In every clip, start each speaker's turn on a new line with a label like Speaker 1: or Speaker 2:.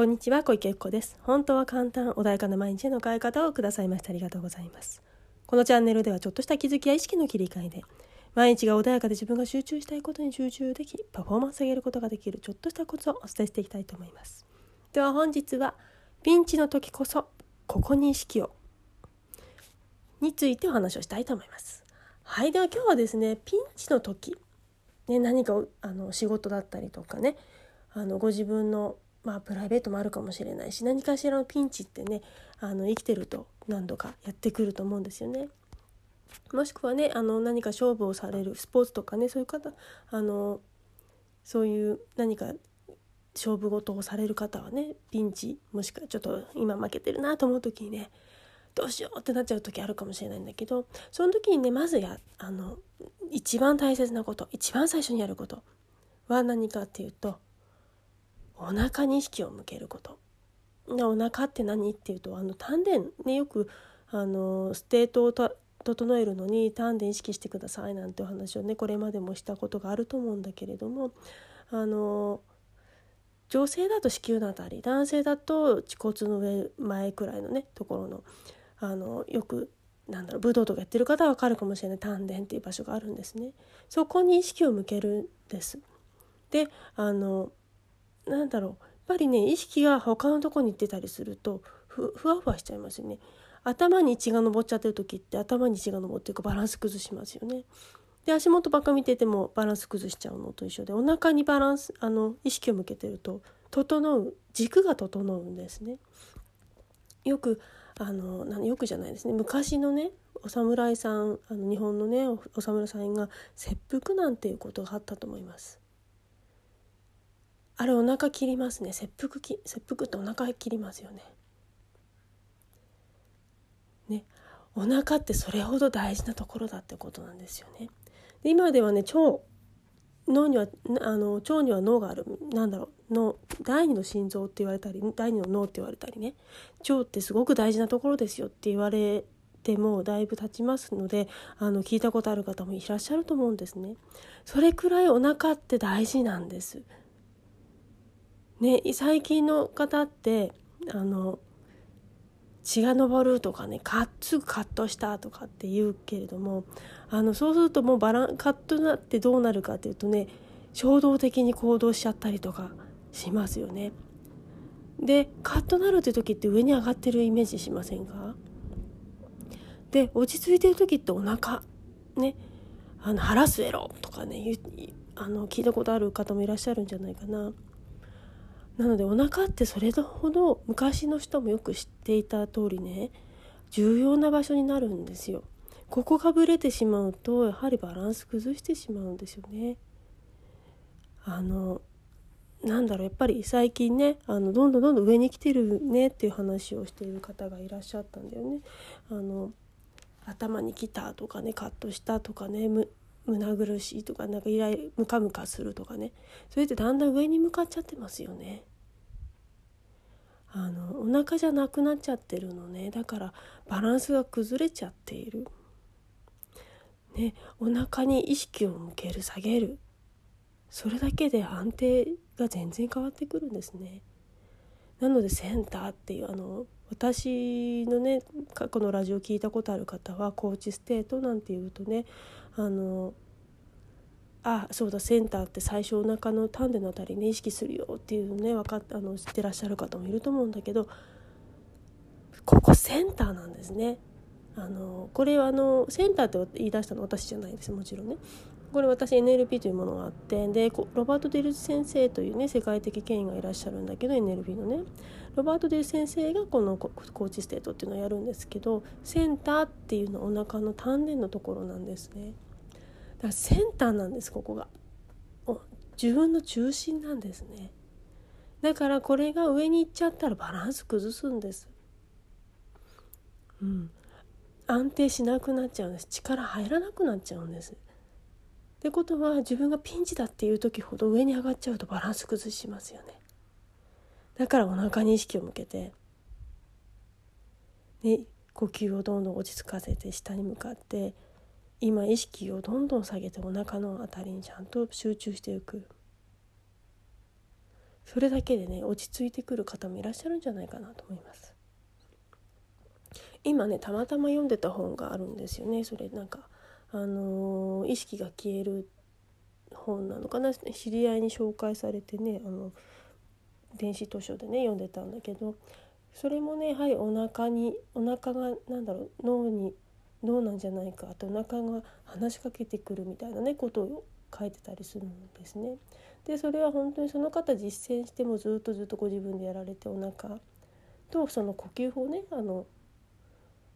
Speaker 1: こんにちは小池由子です。本当は簡単穏やかな毎日への変え方をくださいましてありがとうございます。このチャンネルではちょっとした気づきや意識の切り替えで毎日が穏やかで自分が集中したいことに集中できパフォーマンス上げることができるちょっとしたコツをお伝えしていきたいと思います。では本日はピンチの時こそここに意識をについてお話をしたいと思います。はいでは今日はですねピンチの時ね何かあの仕事だったりとかねあのご自分のまあプライベートもあるかもしれないし何かしらのピンチってねあの生きてると何度かやってくると思うんですよね。もしくはねあの何か勝負をされるスポーツとかねそういう方あのそういう何か勝負事をされる方はねピンチもしくはちょっと今負けてるなと思う時にねどうしようってなっちゃう時あるかもしれないんだけどその時にねまずやあの一番大切なこと一番最初にやることは何かっていうとお腹に意識を向けること。お腹って何っていうとあの丹田ねよくあの state を整えるのに丹田意識してくださいなんてお話をねこれまでもしたことがあると思うんだけれどもあの女性だと子宮のあたり男性だと恥骨の上前くらいのねところのあのよくなんだろう武道とかやってる方は分かるかもしれない丹田っていう場所があるんですね。そこに意識を向けるんです。であのなんだろうやっぱりね意識が他のとこに行ってたりするとふふわふわしちゃいますよね。頭に血が上っちゃってる時って頭に血が上っていうかバランス崩しますよね。で足元ばっか見ててもバランス崩しちゃうのと一緒でお腹にバランスあの意識を向けてると整う軸が整うんですね。よくあのよくじゃないですね昔のねお侍さんあの日本のねお侍さんが切腹なんていうことがあったと思います。あれお腹切りますね切腹き切腹ってお腹切りますよね。ねお腹ってそれほど大事なところだってことなんですよね。で今ではね腸脳にはあの腸には脳があるなんだろう脳第二の心臓って言われたり第二の脳って言われたりね腸ってすごく大事なところですよって言われてもだいぶ経ちますのであの聞いたことある方もいらっしゃると思うんですね。それくらいお腹って大事なんです。ね最近の方ってあの血が上るとかねカッすぐカットしたとかって言うけれどもあのそうするともうバランカットになってどうなるかっていうとね衝動的に行動しちゃったりとかしますよね。でカッとなるって時って上に上がってるイメージしませんか？で落ち着いてる時ってお腹ねあの腹据えろとかねあの聞いたことある方もいらっしゃるんじゃないかな。なのでお腹ってそれほど昔の人もよく知っていた通りね重要な場所になるんですよ。ここがぶれてしまうとやはりバランス崩してしまうんですよね。あのなんだろうやっぱり最近ねあのどんどんどんどん上に来てるねっていう話をしている方がいらっしゃったんだよね。あの頭に来たとかねカットしたとかね胸苦しいとかなんかイライムカムカするとかねそれってだんだん上に向かっちゃってますよね。あのお腹じゃなくなっちゃってるのねだからバランスが崩れちゃっている。ね、お腹に意識を向ける下げるそれだけで安定が全然変わってくるんですね。なのでセンターっていうあの私のね過去のラジオ聞いたことある方はコーチステートなんていうとねあのあそうだセンターって最初お腹の丹田の辺りね意識するよっていうのね分かっあの知ってらっしゃる方もいると思うんだけどここセンターなんですね。あのこれはあのセンターって言い出したの私じゃないですもちろんね。これ私 NLP というものがあってでロバート・ディルツ先生というね世界的権威がいらっしゃるんだけど NLP のねロバート・ディルツ先生がこの COACH state っていうのをやるんですけどセンターっていうのはお腹の丹田のところなんですね。だからセンターなんですここが。自分の中心なんですね。だからこれが上に行っちゃったらバランス崩すんです。うん。安定しなくなっちゃうんです。力入らなくなっちゃうんです。ってことは自分がピンチだっていう時ほど上に上がっちゃうとバランス崩しますよね。だからお腹に意識を向けてね呼吸をどんどん落ち着かせて下に向かって今意識をどんどん下げてお腹の辺りにちゃんと集中していく。それだけでね落ち着いてくる方もいらっしゃるんじゃないかなと思います。今ねたまたま読んでた本があるんですよね。それなんかあのー、意識が消える本なのかな。知り合いに紹介されてねあの電子図書でね読んでたんだけど。それもねやはりお腹にお腹がなんだろう脳に脳なんじゃないか。とお腹が話しかけてくるみたいなねことを書いてたりするんですね。でそれは本当にその方実践してもずっとずっとご自分でやられてお腹とその呼吸法ねあの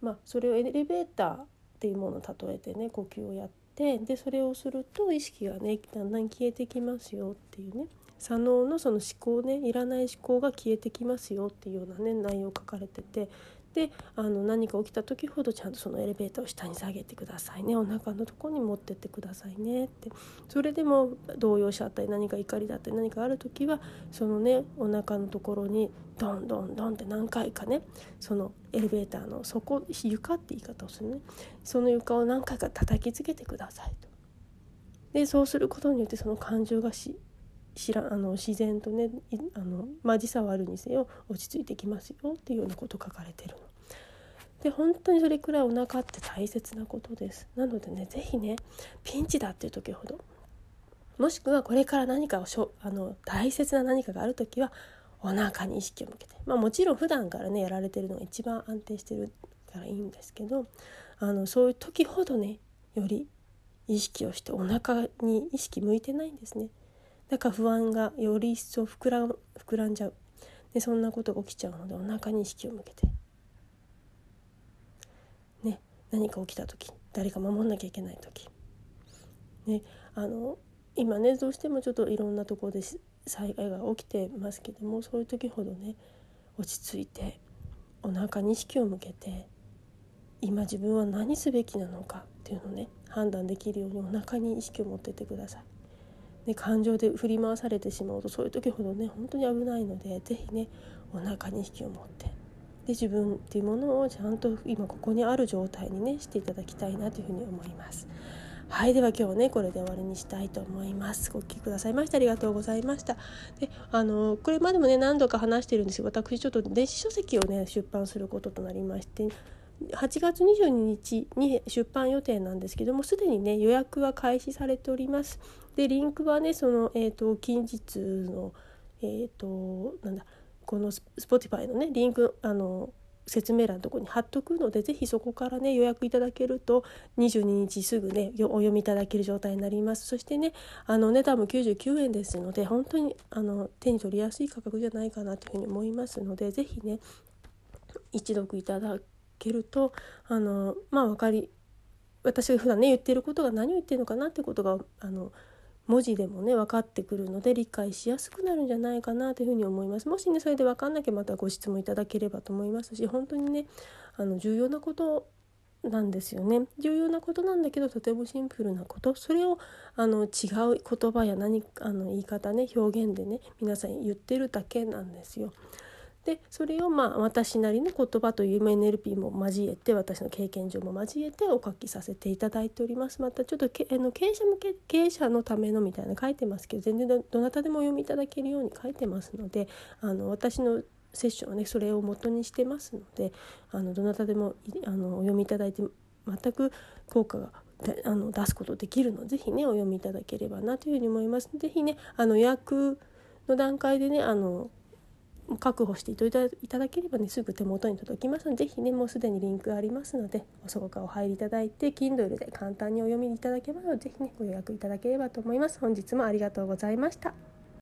Speaker 1: まあそれをエレベーターっていうものを例えてね呼吸をやってでそれをすると意識がねだんだん消えてきますよっていうね。左脳のその思考ねいらない思考が消えてきますよっていうようなね内容を書かれてて。であの何か起きた時ほどちゃんとそのエレベーターを下に下げてくださいね。お腹のとこに持ってってくださいね。って。それでも動揺しちゃったり何か怒りだったり何かある時はそのねお腹のところにドンドンドンって何回かねそのエレベーターの底床って言い方をするね。その床を何回か叩きつけてくださいと。でそうすることによってその感情がし知らあの自然とねあの、まあ、時差はあるにせよ落ち着いてきますよっていうようなこと書かれてるの。で本当にそれくらいお腹って大切なことです。なのでね是非ねピンチだっていう時ほどもしくはこれから何かをしょあの大切な何かがある時はお腹に意識を向けて、まあ、もちろん普段からねやられてるのが一番安定してるからいいんですけどあのそういう時ほどねより意識をしてお腹に意識向いてないんですね。だから不安がより一層膨ら膨らんじゃう。でそんなことが起きちゃうのでお腹に意識を向けて、ね、何か起きた時誰か守んなきゃいけない時、ね、あの今ねどうしてもちょっといろんなところで災害が起きてますけどもそういう時ほどね落ち着いてお腹に意識を向けて今自分は何すべきなのかっていうのをね判断できるようにお腹に意識を持ってってください。ね、感情で振り回されてしまうとそういう時ほどね本当に危ないので是非ねお腹に引きを持ってで自分っていうものをちゃんと今ここにある状態にねしていただきたいなというふうに思います。はいでは今日はねこれで終わりにしたいと思いますお聴きくださいましてありがとうございましたであのこれまでもね何度か話してるんですよ私ちょっと電子書籍をね出版することとなりまして8月22日に出版予定なんですけどもすでにね予約は開始されております。でリンクはねその、えーと、近日のえっ、ー、となんだこの Spotify のねリンクあの説明欄のとこに貼っとくので是非そこからね予約いただけると22日すぐねお読みいただける状態になります。そしてねあの値段も99円ですので本当にあの手に取りやすい価格じゃないかなというふうに思いますので是非ね一読いただけるとあのまあ分かり私が普段ね言ってることが何を言ってるのかなってことがあの文字でもね分かってくるので理解しやすくなるんじゃないかなというふうに思います。もしねそれで分かんなきゃまたご質問いただければと思いますし本当にねあの重要なことなんですよね。重要なことなんだけどとてもシンプルなこと。それをあの違う言葉や何あの言い方ね表現でね皆さん言ってるだけなんですよ。でそれをまあ私なりの言葉という NLP も交えて私の経験上も交えてお書きさせていただいておりますまたちょっとけあの経営者向け経営者のためのみたいな書いてますけど全然どなたでもお読みいただけるように書いてますのであの私のセッションはねそれを元にしてますのであのどなたでもあのお読みいただいて全く効果があの出すことできるので是非ねお読みいただければなというふうに思います。是非ねあの予約の段階でねあの確保していただければねすぐ手元に届きますので是非ねもうすでにリンクありますのでそこからお入りいただいて Kindle で簡単にお読みいただければ是非ねご予約いただければと思います。本日もありがとうございました。